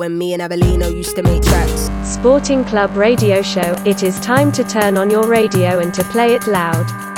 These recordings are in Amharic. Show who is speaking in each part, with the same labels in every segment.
Speaker 1: when me and Abelino used to make tracks.
Speaker 2: Sporting Club Radio Show, it is time to turn on your radio and to play it loud.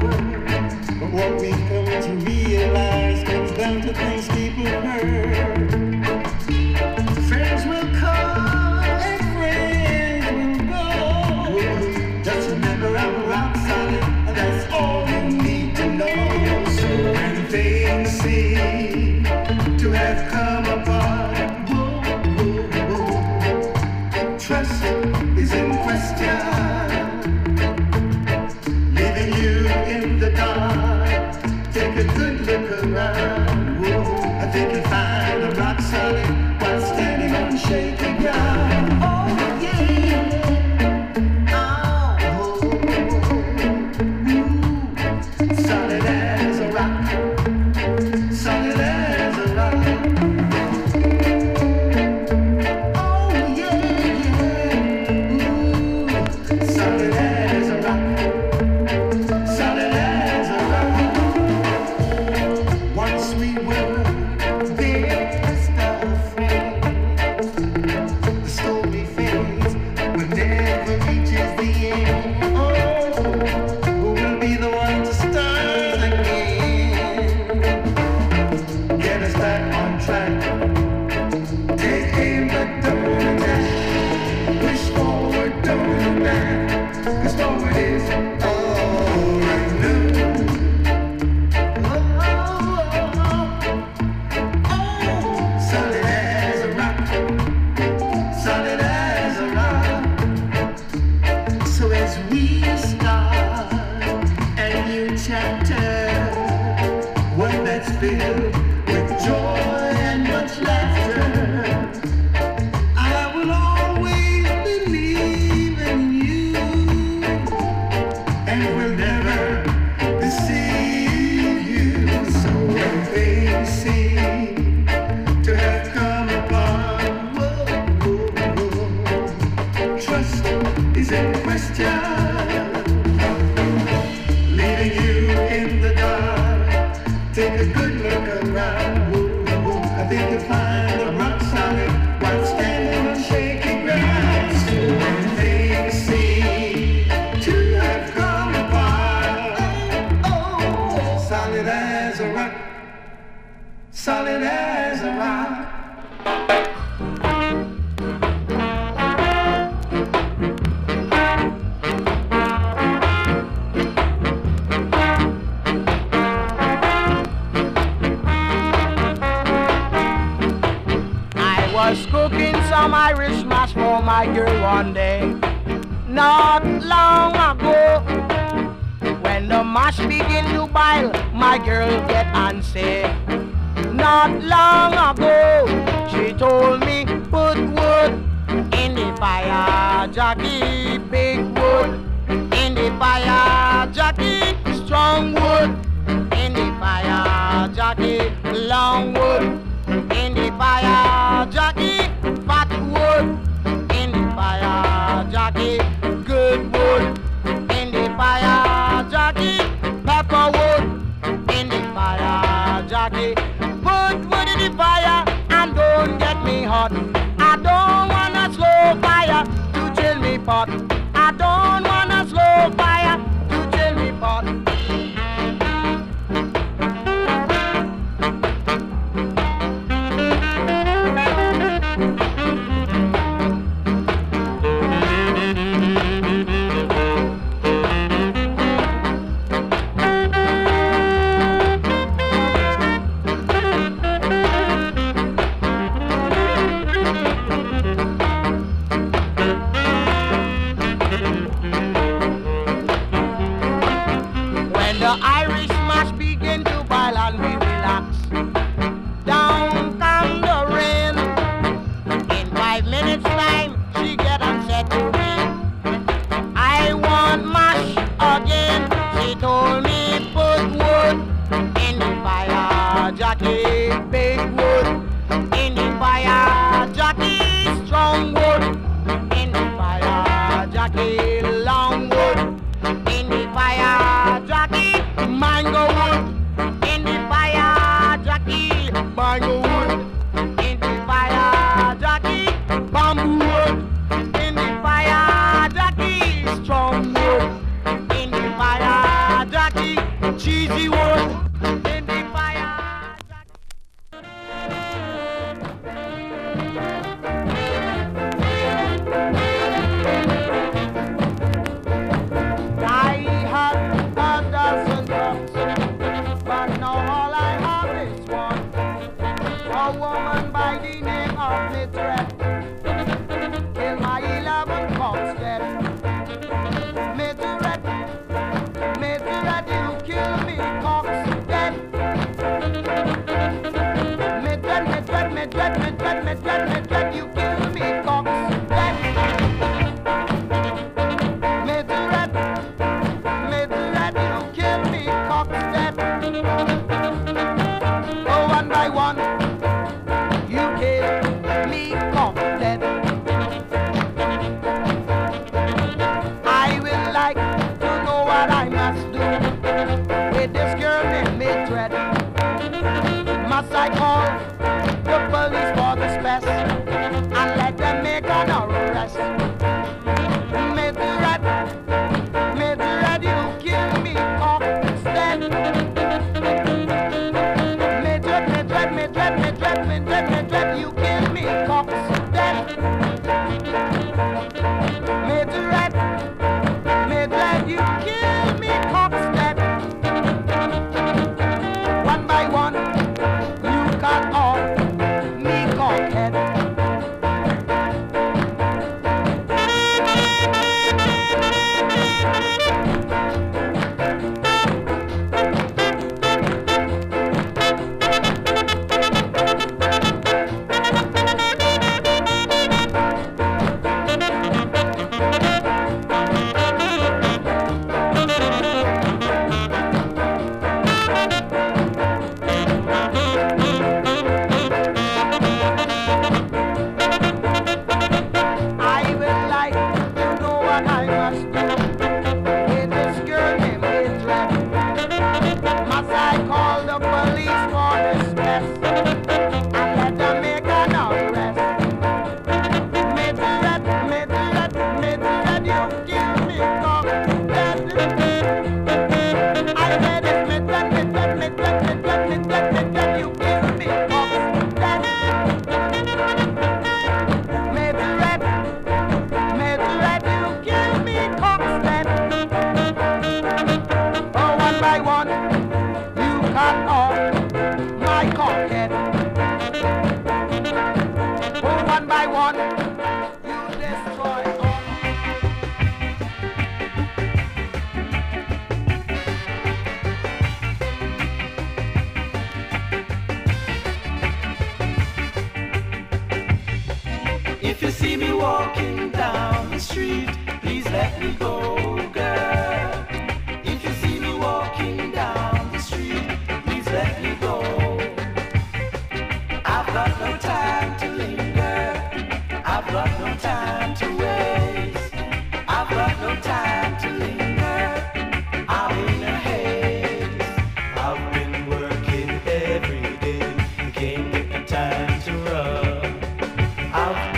Speaker 3: But what we come to realize comes down to things people heard.
Speaker 4: cooking some Irish mash for my girl one day. Not long ago, when the mash begin to boil, my girl get antsy. Not long ago, she told me put wood in the fire, Jackie, big wood in the fire, Jackie, strong wood in the fire, Jackie, long wood in the fire, Jackie. pot. I don't wanna slow
Speaker 5: out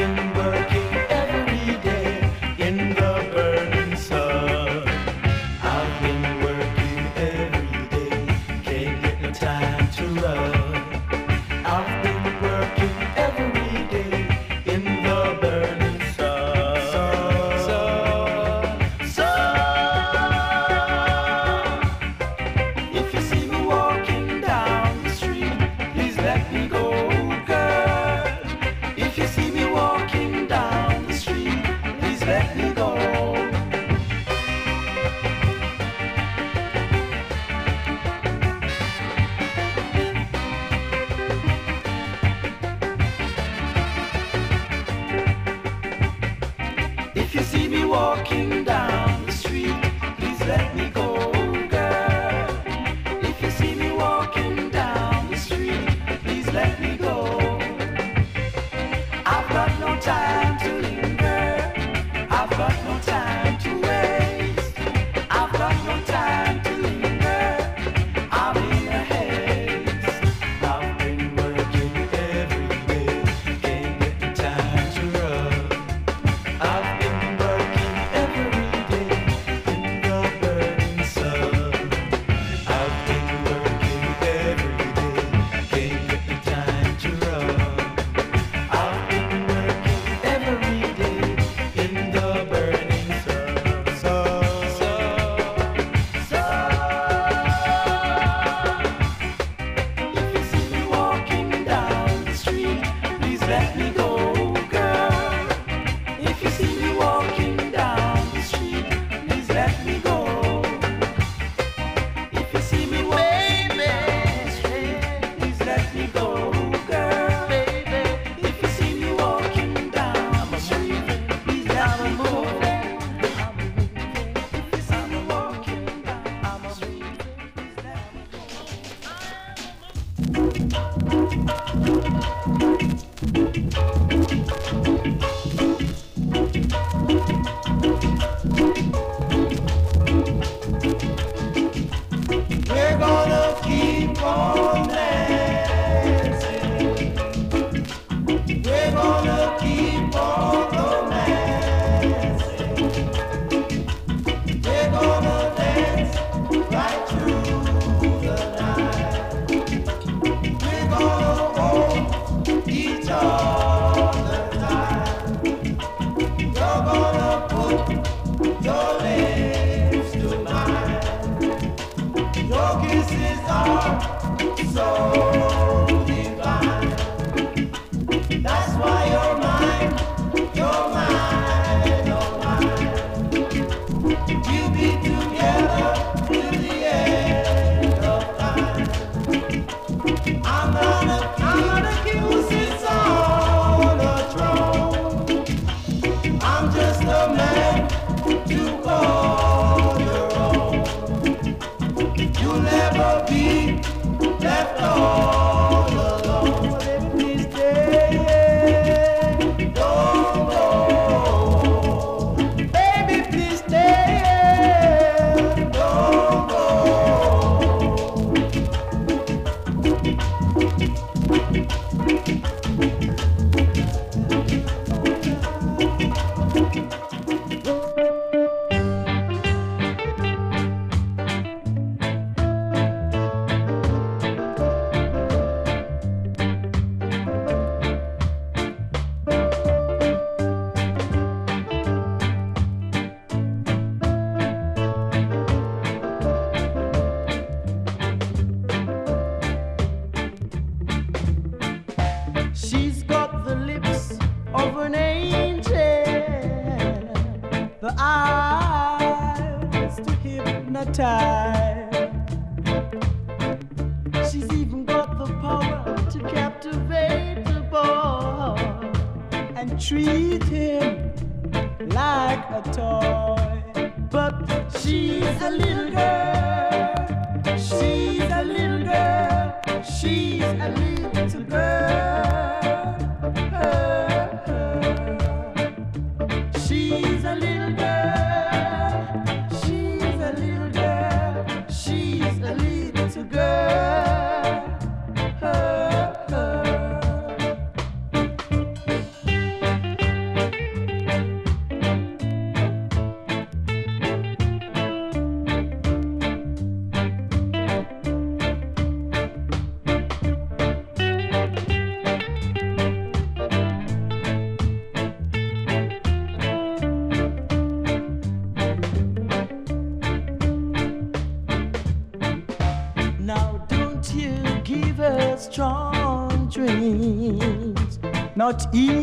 Speaker 5: kisses are so not
Speaker 6: easy.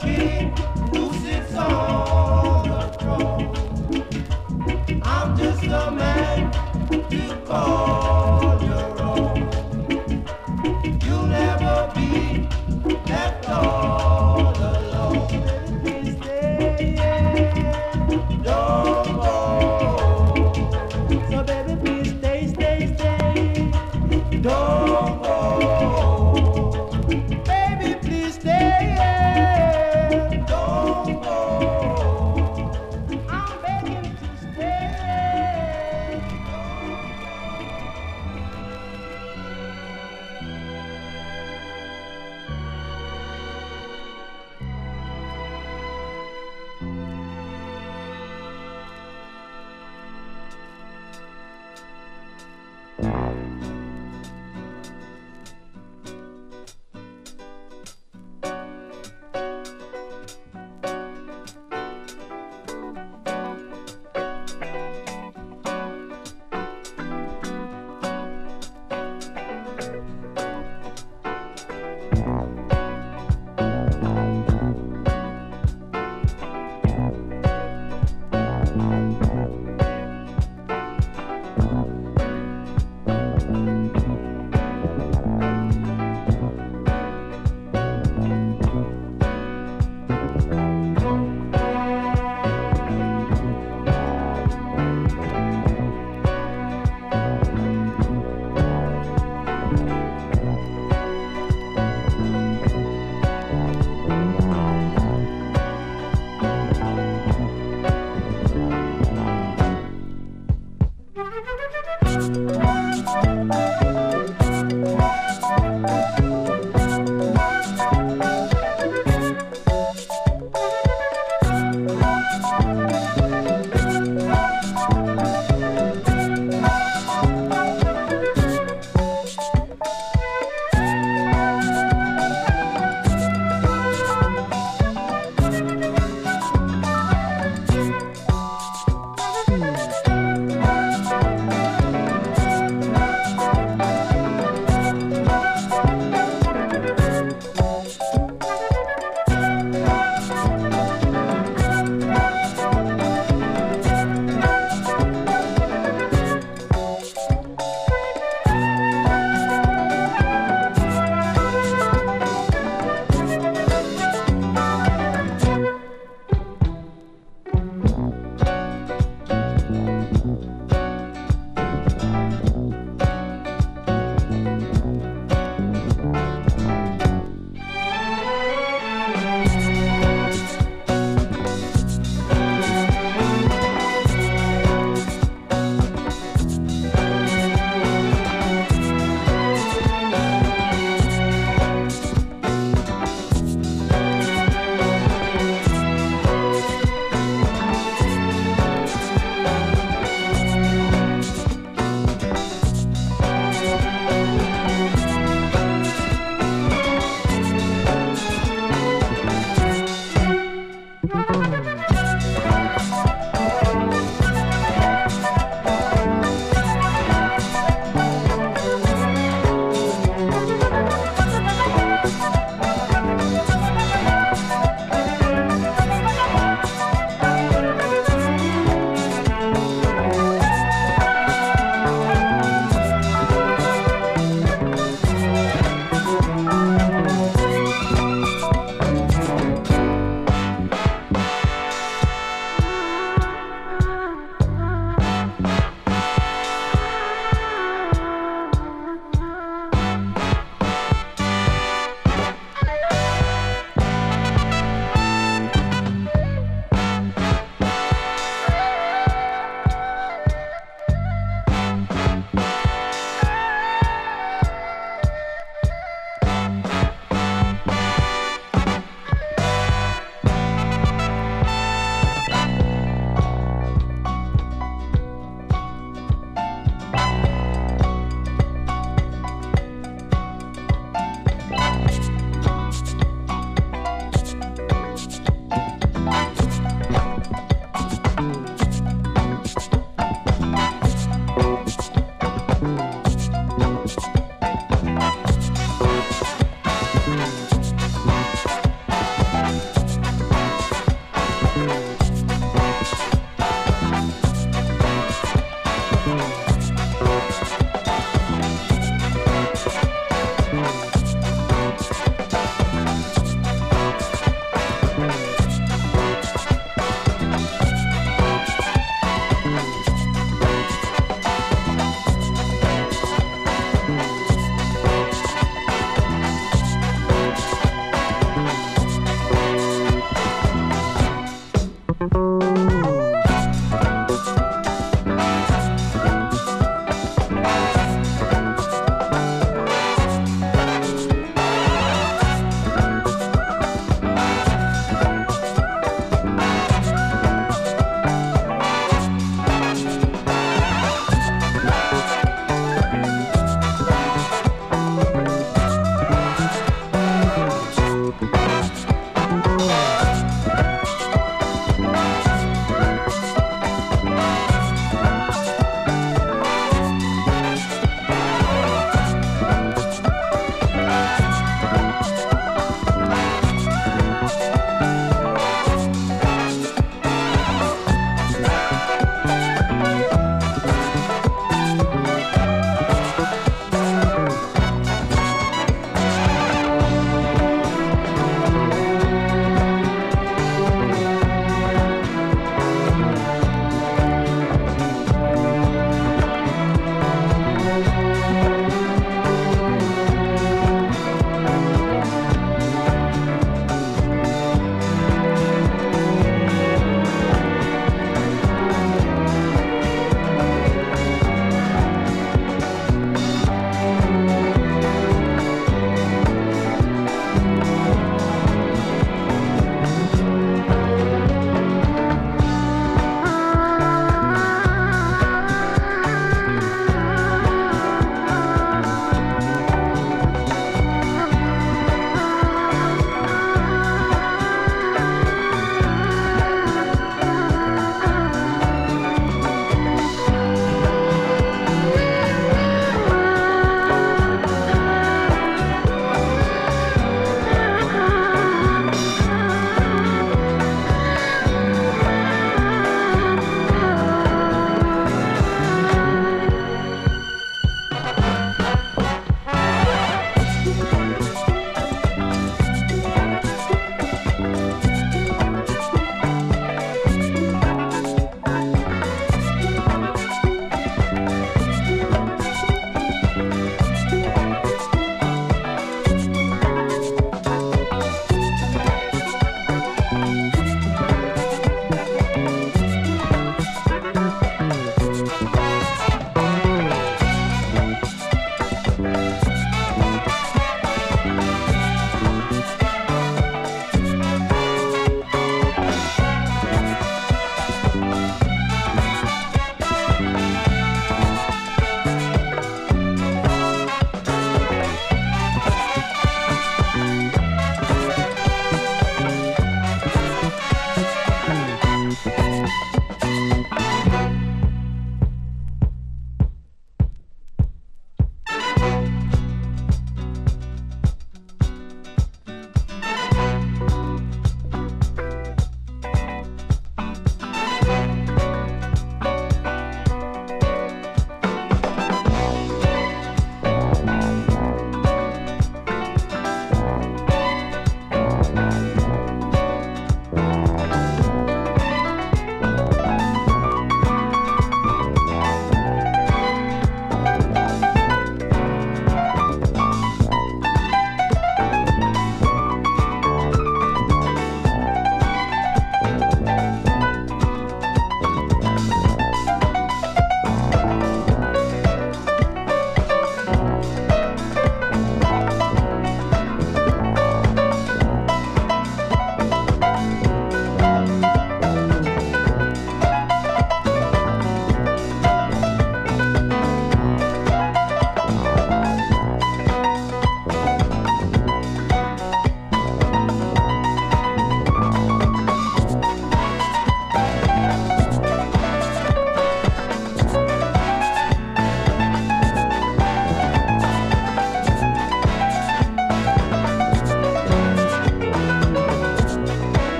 Speaker 6: love.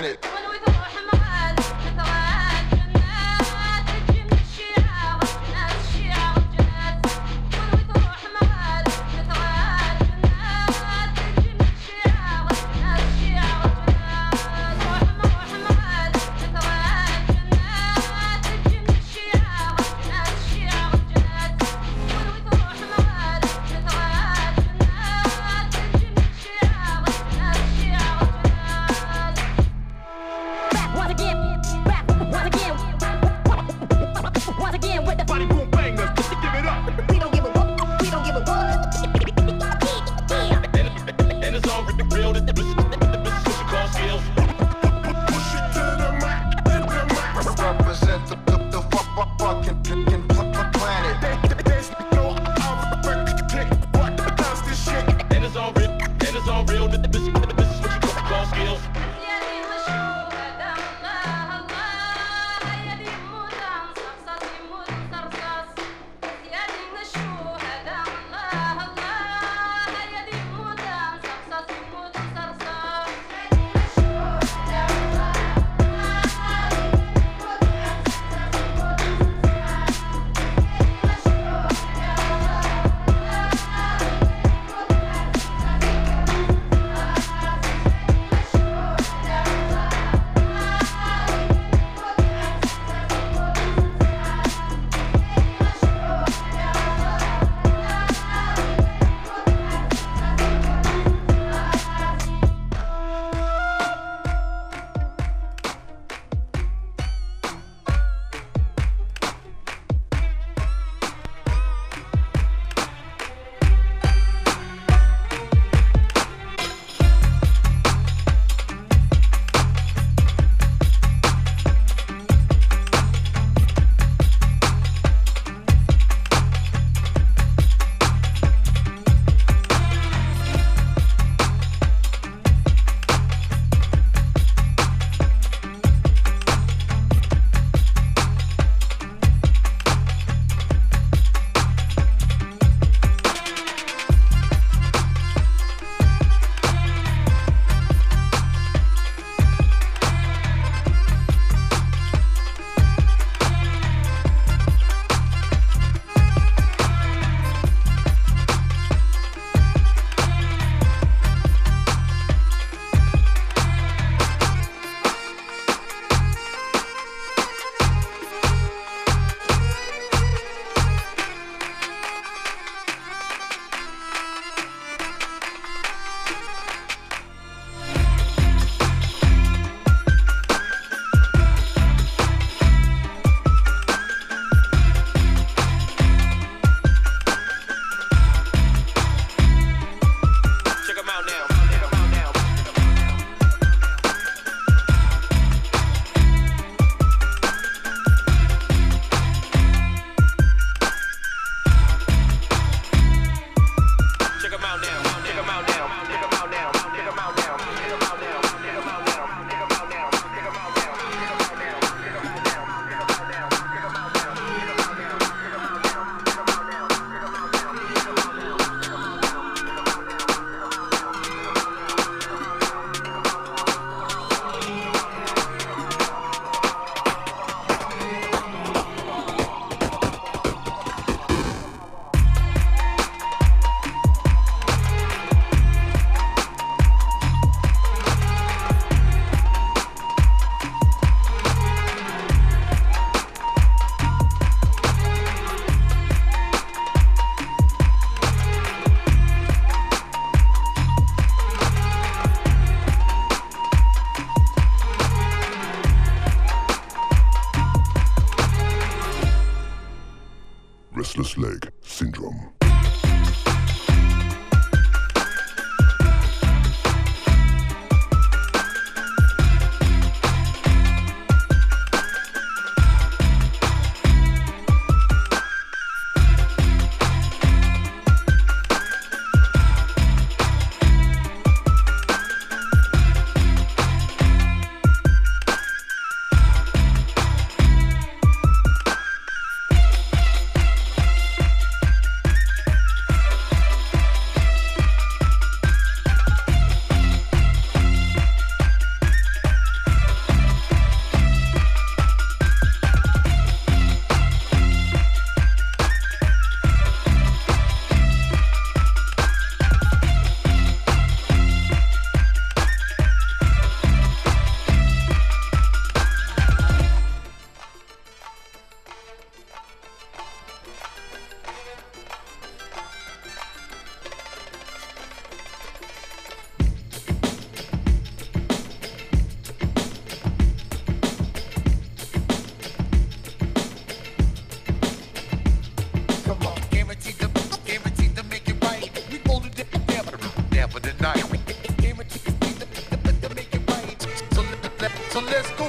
Speaker 6: Planet.
Speaker 7: So let's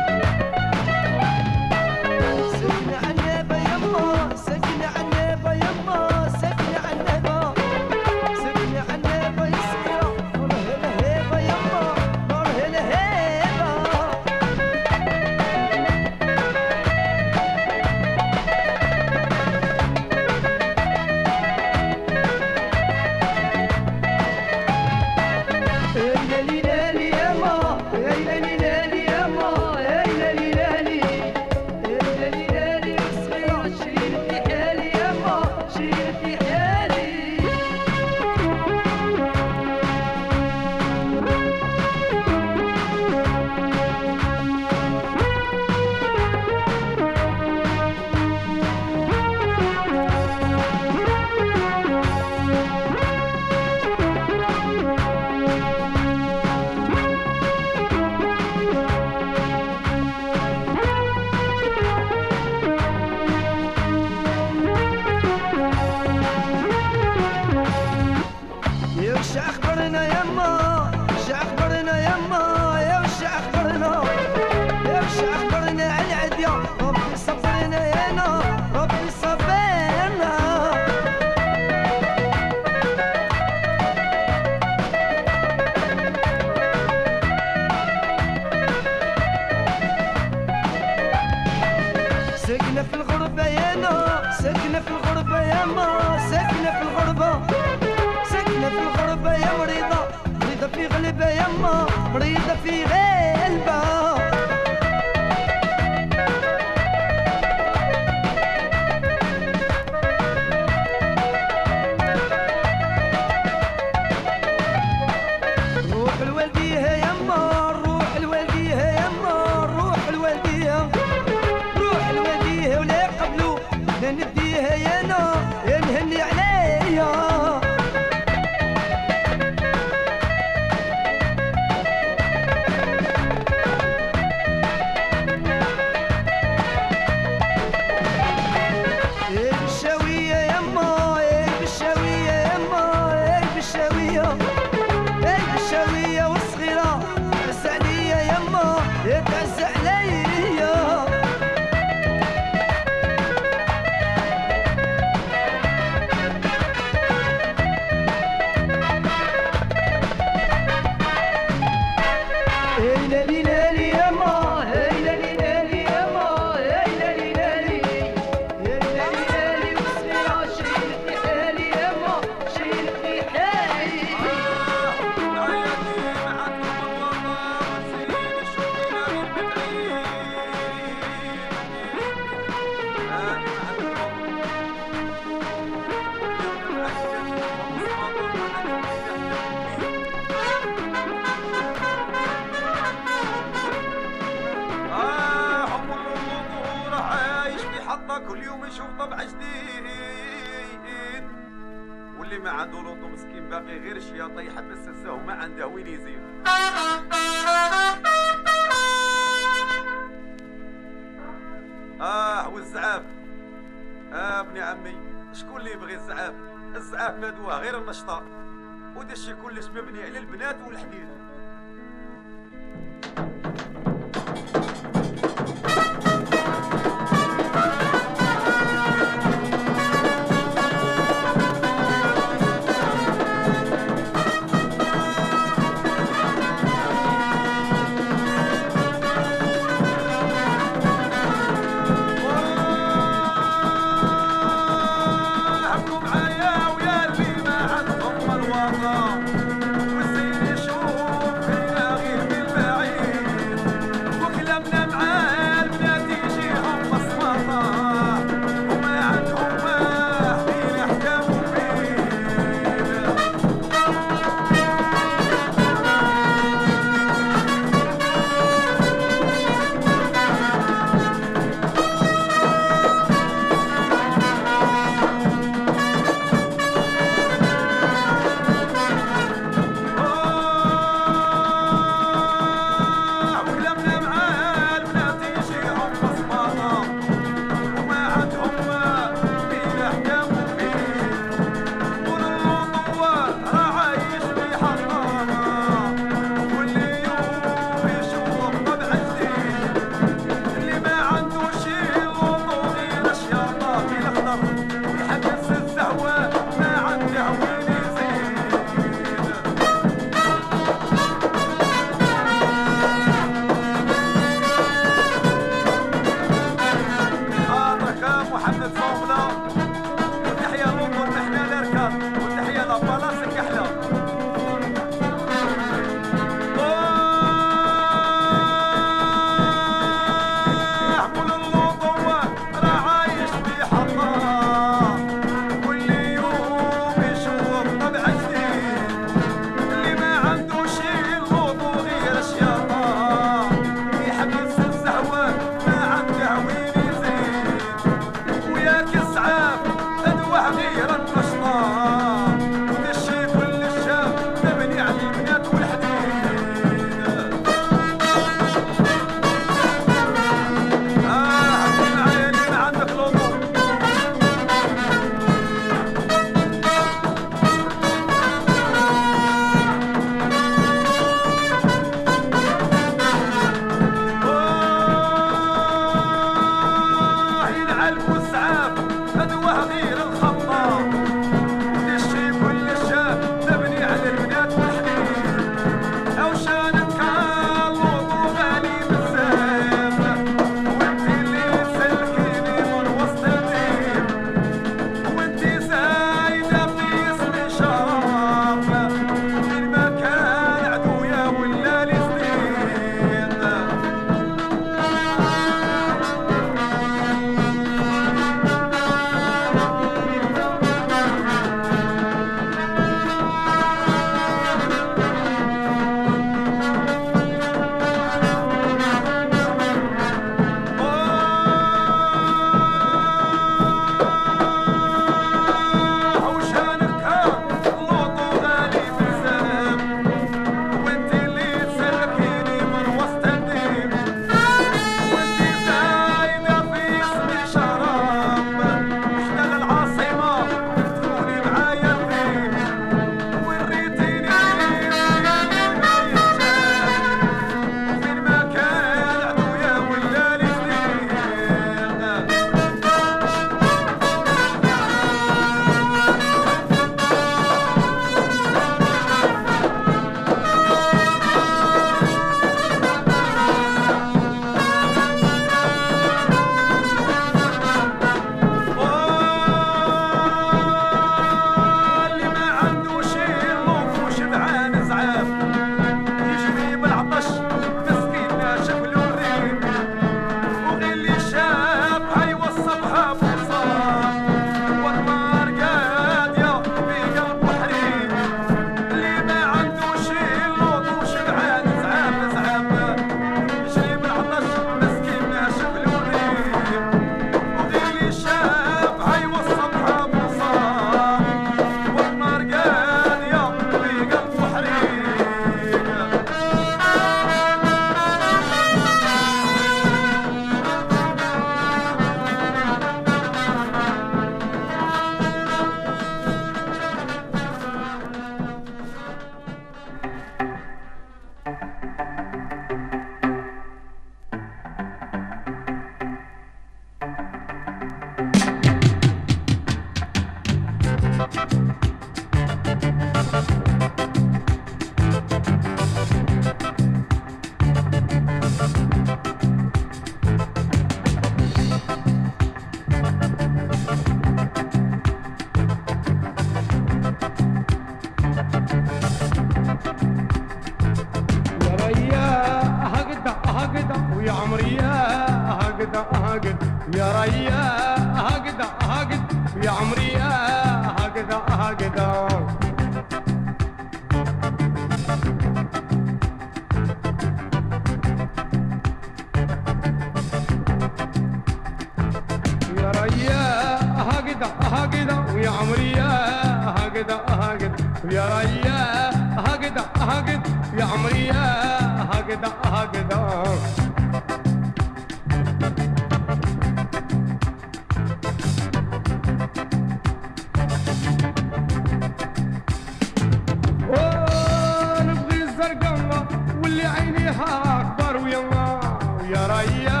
Speaker 8: أكبر ويلا ويا ريا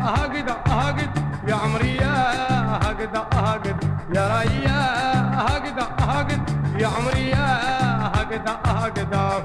Speaker 8: هكذا هكذا يا عمري هكذا هكذا يا ريا هكذا هكذا يا عمري هكذا هكذا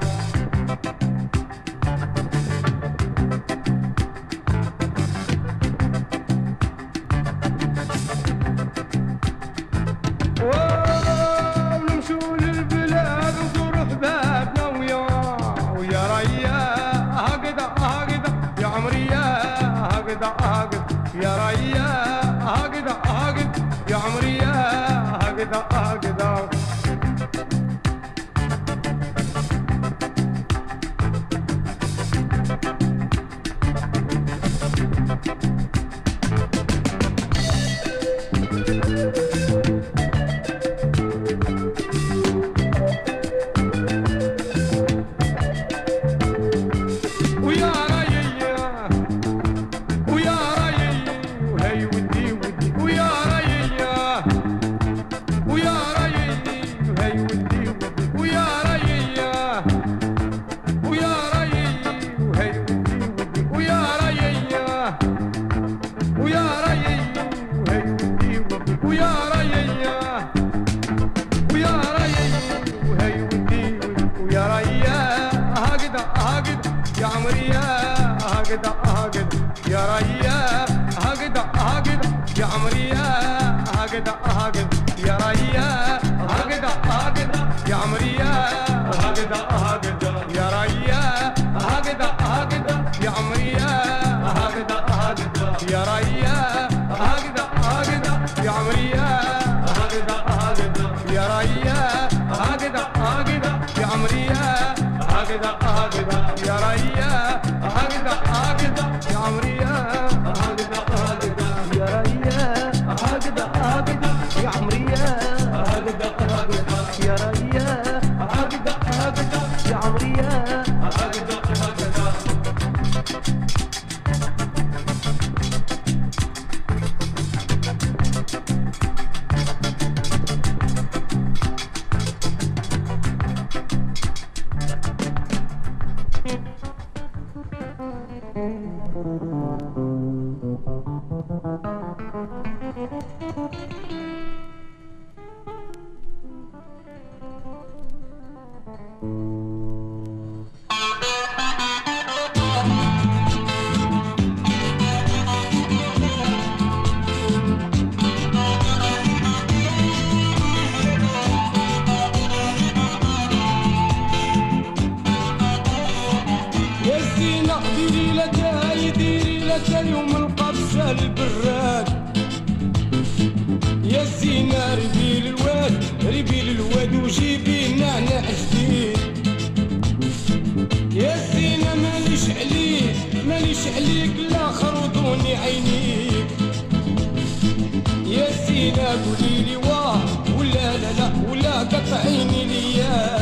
Speaker 8: لك اليوم القبسة البراد يا الزينة ربي للواد ربي للواد وجيبي نعنع جديد يا الزينة ماليش عليك ماليش عليك الآخر ودوني عينيك. يا الزينة قوليلي واه ولا لا لا ولا قطعيني لياه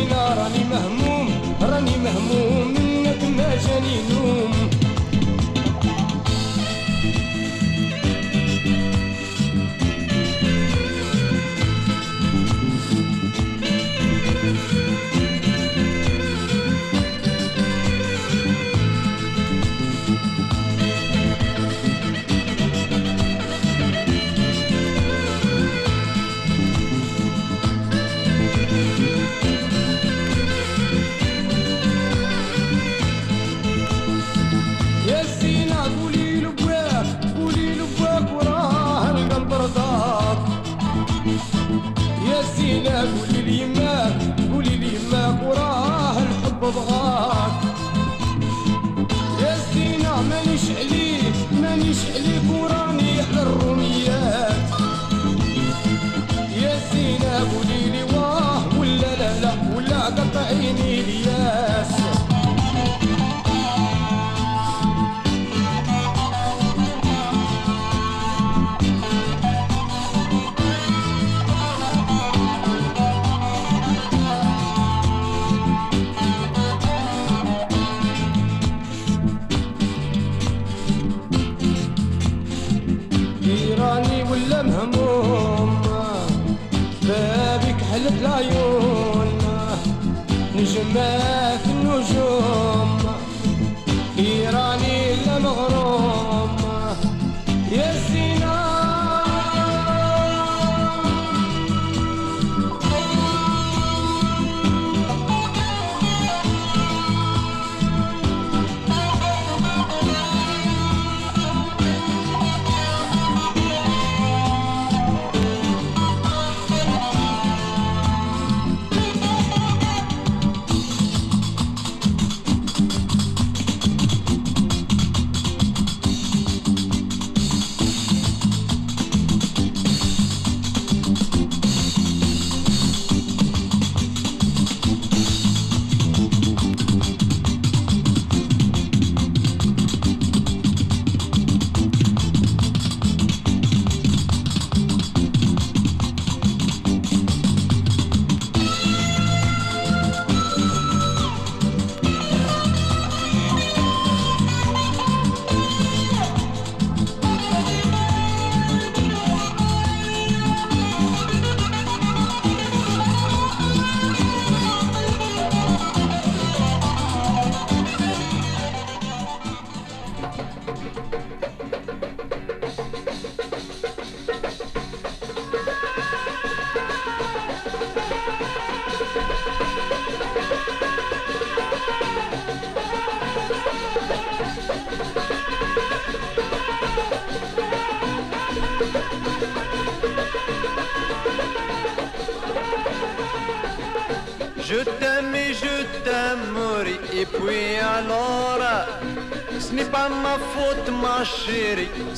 Speaker 8: راني مهموم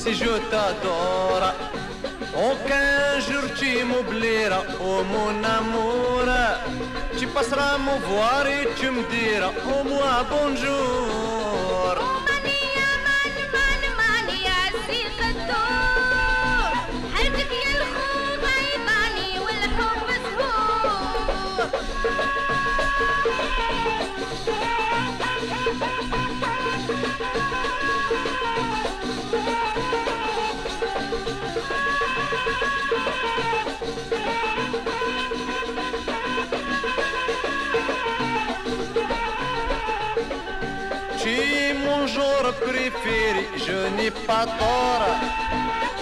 Speaker 9: si je t'adore Aucun jour tu m'oublieras oh mon amour Tu passeras me voir et tu me diras au moins bonjour Tu genre préféré, je n'ai pas tort.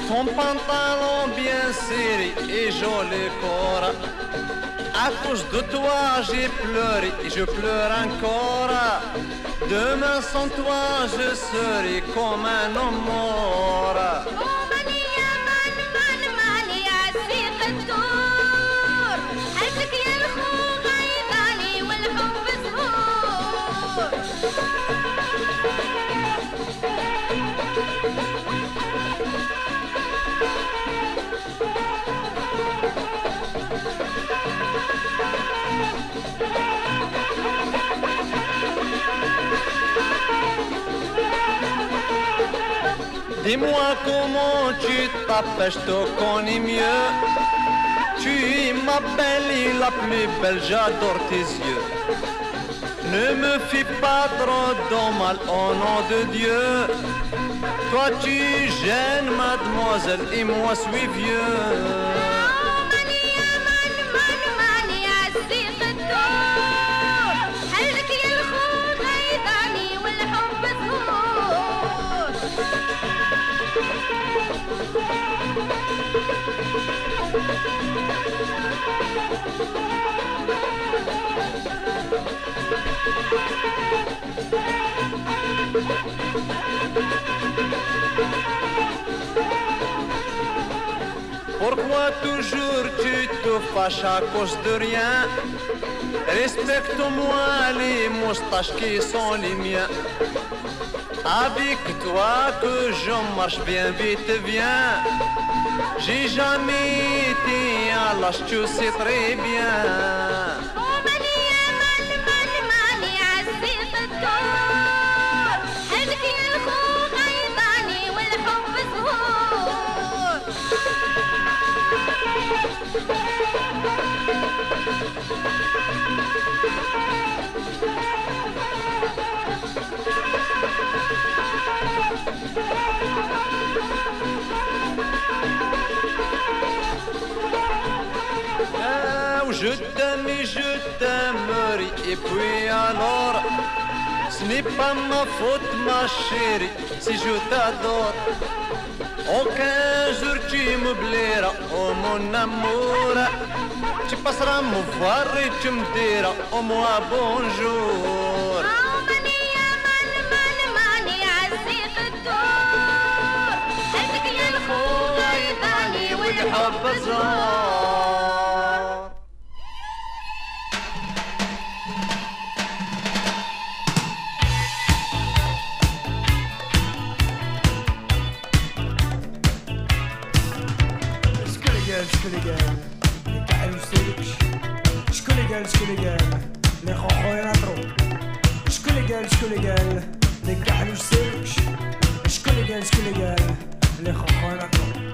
Speaker 9: Ton pantalon bien serré et joli corps. À cause de toi, j'ai pleuré et je pleure encore. Demain sans toi, je serai comme un homme mort. Dis-moi comment tu t'appelles, je te connais mieux. Tu es ma belle et la plus belle, j'adore tes yeux. Ne me fais pas trop de mal au nom de Dieu. Toi tu gênes mademoiselle et moi suis vieux. Pourquoi toujours tu te fâches à cause de rien? Respecte-moi les moustaches qui sont les miens. Avec toi que je marche bien vite, viens. J'ai jamais été à l'âge, tu sais très bien. Ah, je t'aime et je t'aimerai Et puis alors Ce n'est pas ma faute ma chérie Si je t'adore. Aucun jour tu me m'oublieras Oh mon amour. Tu passeras me voir et tu me diras Oh moi bonjour. والحب زار
Speaker 5: شكون اللي قال؟ شكون اللي قال؟ اللي كاع يسالكش شكون اللي قال؟ شكون اللي قال؟ اللي خوخو ينطرو شكون اللي قال؟ شكون اللي قال؟ اللي كاع يسالكش شكون اللي قال؟ شكون اللي قال؟ اللي خوخو ينطرو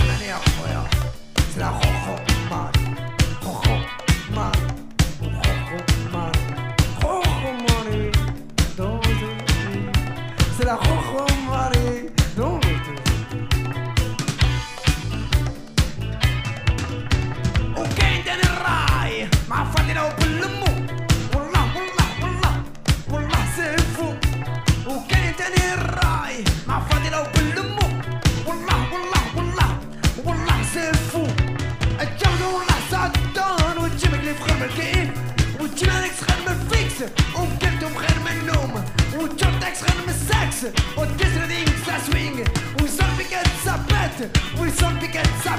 Speaker 5: 然后，好好。melodi Hoe T-Rex gaat me fixen, omkent om gaat me noemen Hoe Choptax gaat me saxen, wat is er ding, sa swingen Hoe Zalpiket sa pet,
Speaker 10: hoe Zalpiket
Speaker 11: sa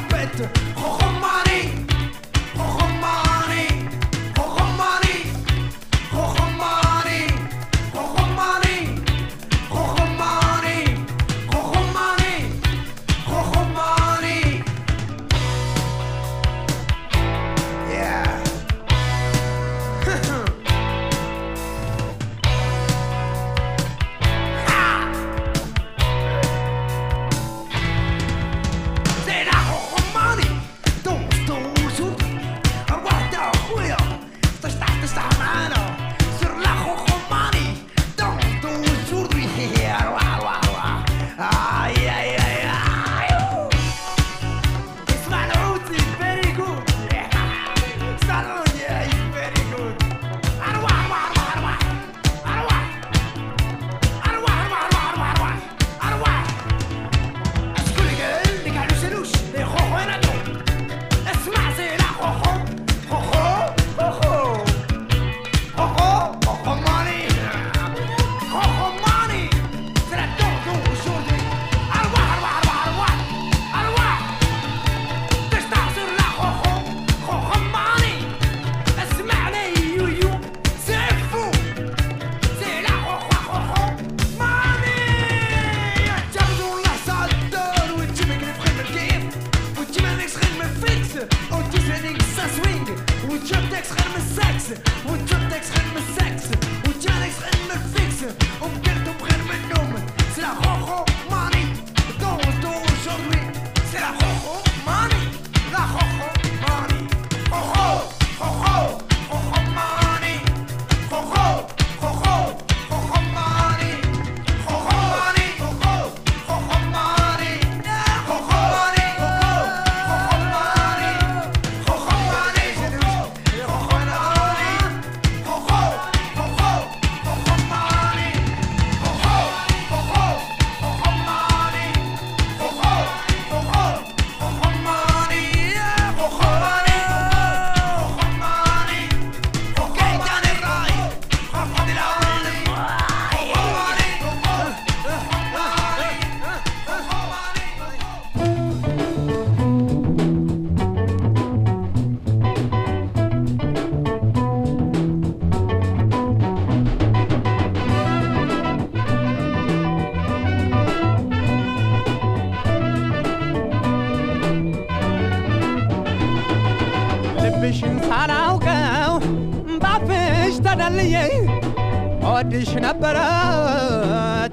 Speaker 11: ወድሽ ነበረ?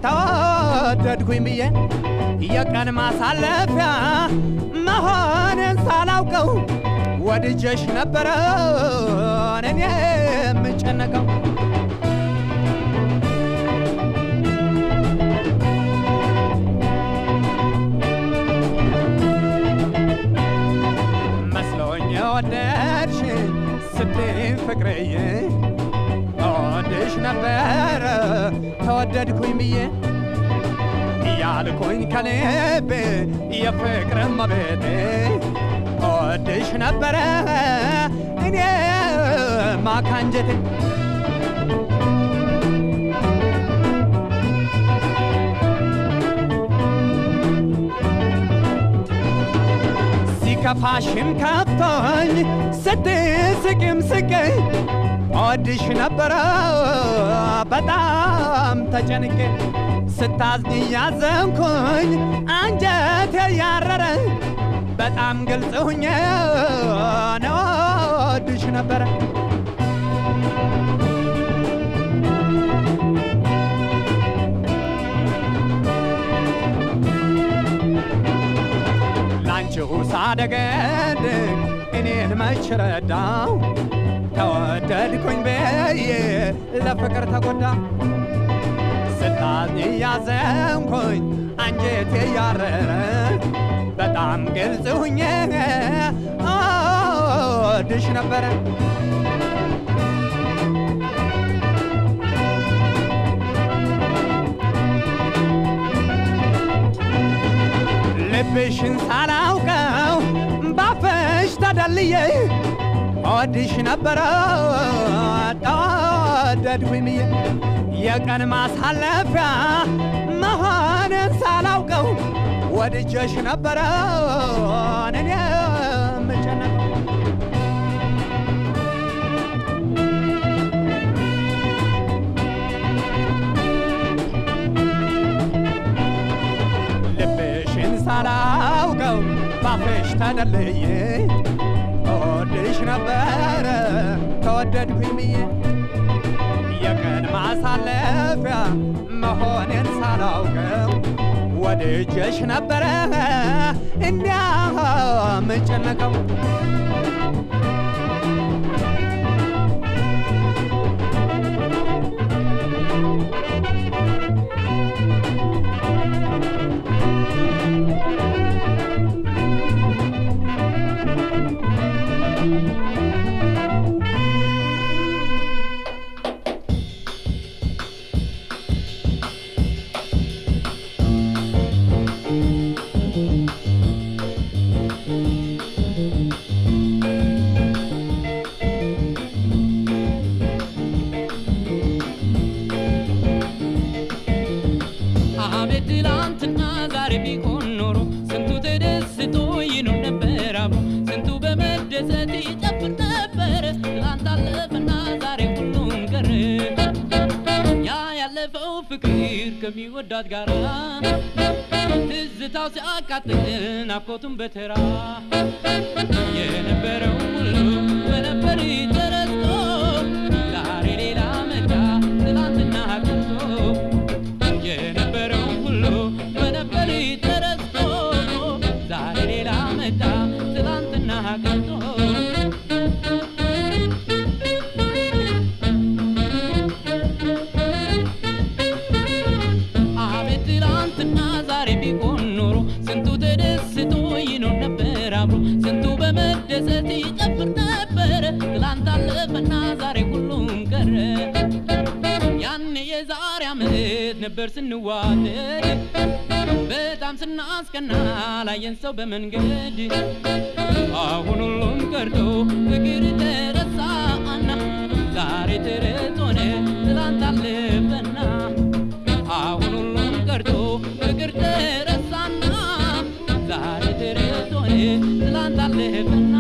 Speaker 11: ተወደድኩኝ ብዬ የቀን ማሳለፊያ መሆንን ሳላውቀው ወድጀሽ ነበረ እኔ የምጨነቀው። መስሎኝ ወደድሽኝ ስትይ ፍቅርዬ እወድሽ ነበረ ተወደድኩኝ ብዬ እያልኩኝ ከልቤ የፍቅር መቤቴ እወድሽ ነበረ እኔ ማካንጀቴ ሲከፋሽም ከፍቶኝ ስትስቂም ስቀኝ እወድሽ ነበረ በጣም ተጨንቄ ስታዝኝ ያዘንኩኝ አንጀቴ ያረረ በጣም ግልጽ ሁኜ ነው እወድሽ ነበረ። ላንቺው ሳደገድግ እኔን መች ረዳው ተወደድኩኝ ብዬ ለፍቅር ተጎዳ። ስታዝኝ ያዘንኩኝ አንጀቴ ያረረ በጣም ግልጽ ሁኜ እወድሽ ነበረ። ልብሽን ሳላውቀው ባፈሽ ተደልዬ እወድሽ ነበረ ተወደድኩኝ ብዬ የቀን ማሳለፊያ መሆንን ሳላውቀው ወድጀሽ ነበረ እኔ የምጨነቀው ልብሽን ሳላውቀው ባፍሽ ተደልዬ እወድሽ ነበረ። ተወደድኩኝ ብዬ የቀን ማሳለፊያ መሆኔን ሳላውቀው ወድጀሽ ነበረ። እንዲያ
Speaker 12: አቤት ከሚወዳት ጋራ ትዝታው ሲያቃጥል ናፍቆቱን በተራ የነበረው ሁሉ በነበር ተረስቶ ዛሬ ሌላ መጣ ትላንትና ቀርቶ ያኔ የዛሬ ዓመት ነበር ስንዋደድ። በጣም ስናስቀና ላየን ሰው በመንገድ። አሁን ሁሉም ቀርቶ ፍቅር ተረሳና ዛሬ ተረት ሆነ ትላንት አለፈና። አሁን ሁሉም ቀርቶ ፍቅር ተረሳና ዛሬ ተረት ሆነ ትላንት አለፈና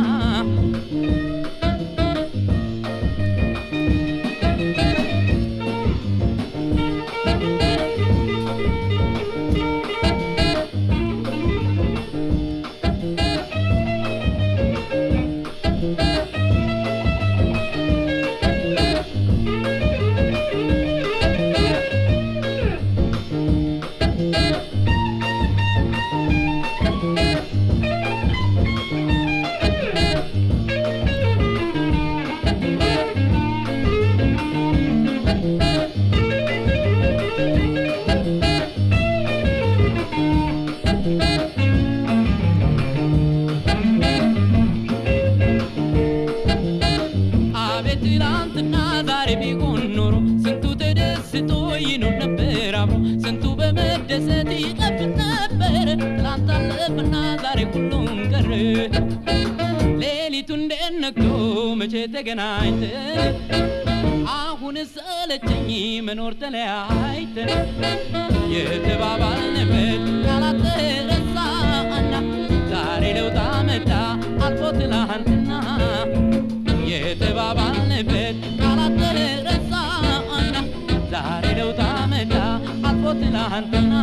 Speaker 12: ተገናኝተን አሁን ሰለቸኝ መኖር ተለያይተን የተባባልንበት ቃላት ተረሳና ዛሬ ለውጥ አመጣ አልፎ ትላንትና የተባባልንበት ቃላት ተረሳና ዛሬ ለውጥ አመጣ አልፎ ትላንትና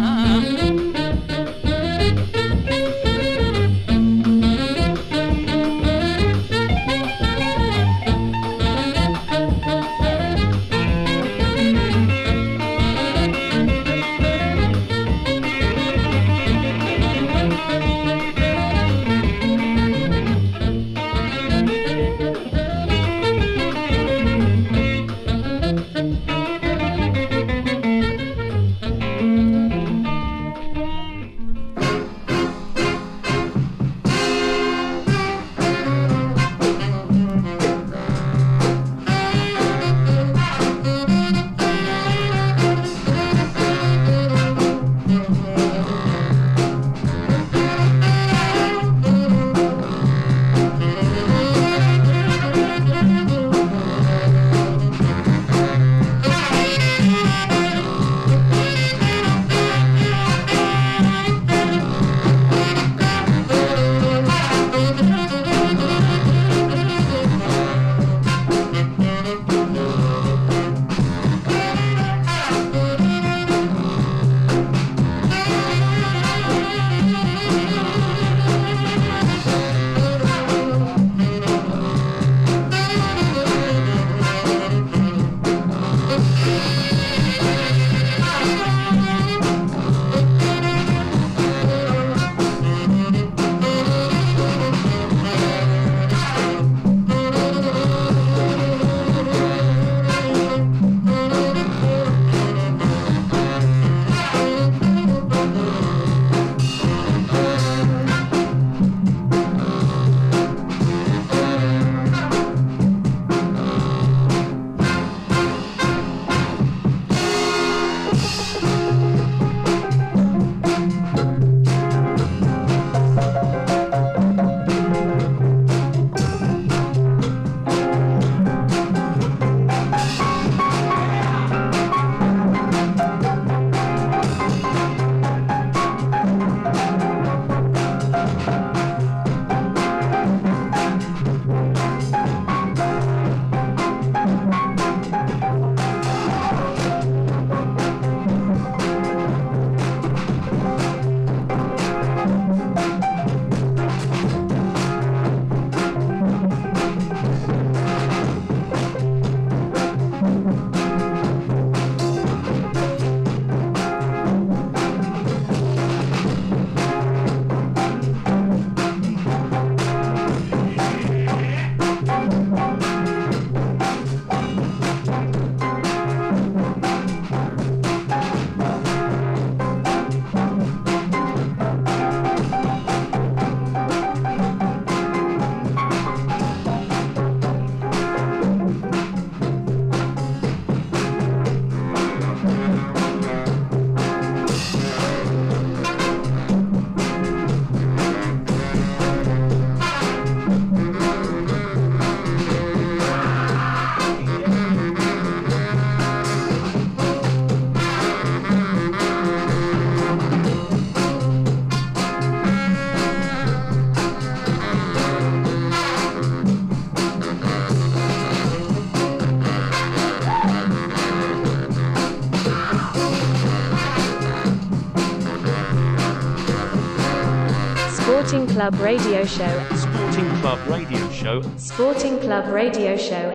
Speaker 2: Sporting Club Radio Show.
Speaker 13: Sporting Club Radio Show.
Speaker 2: Sporting Club Radio Show.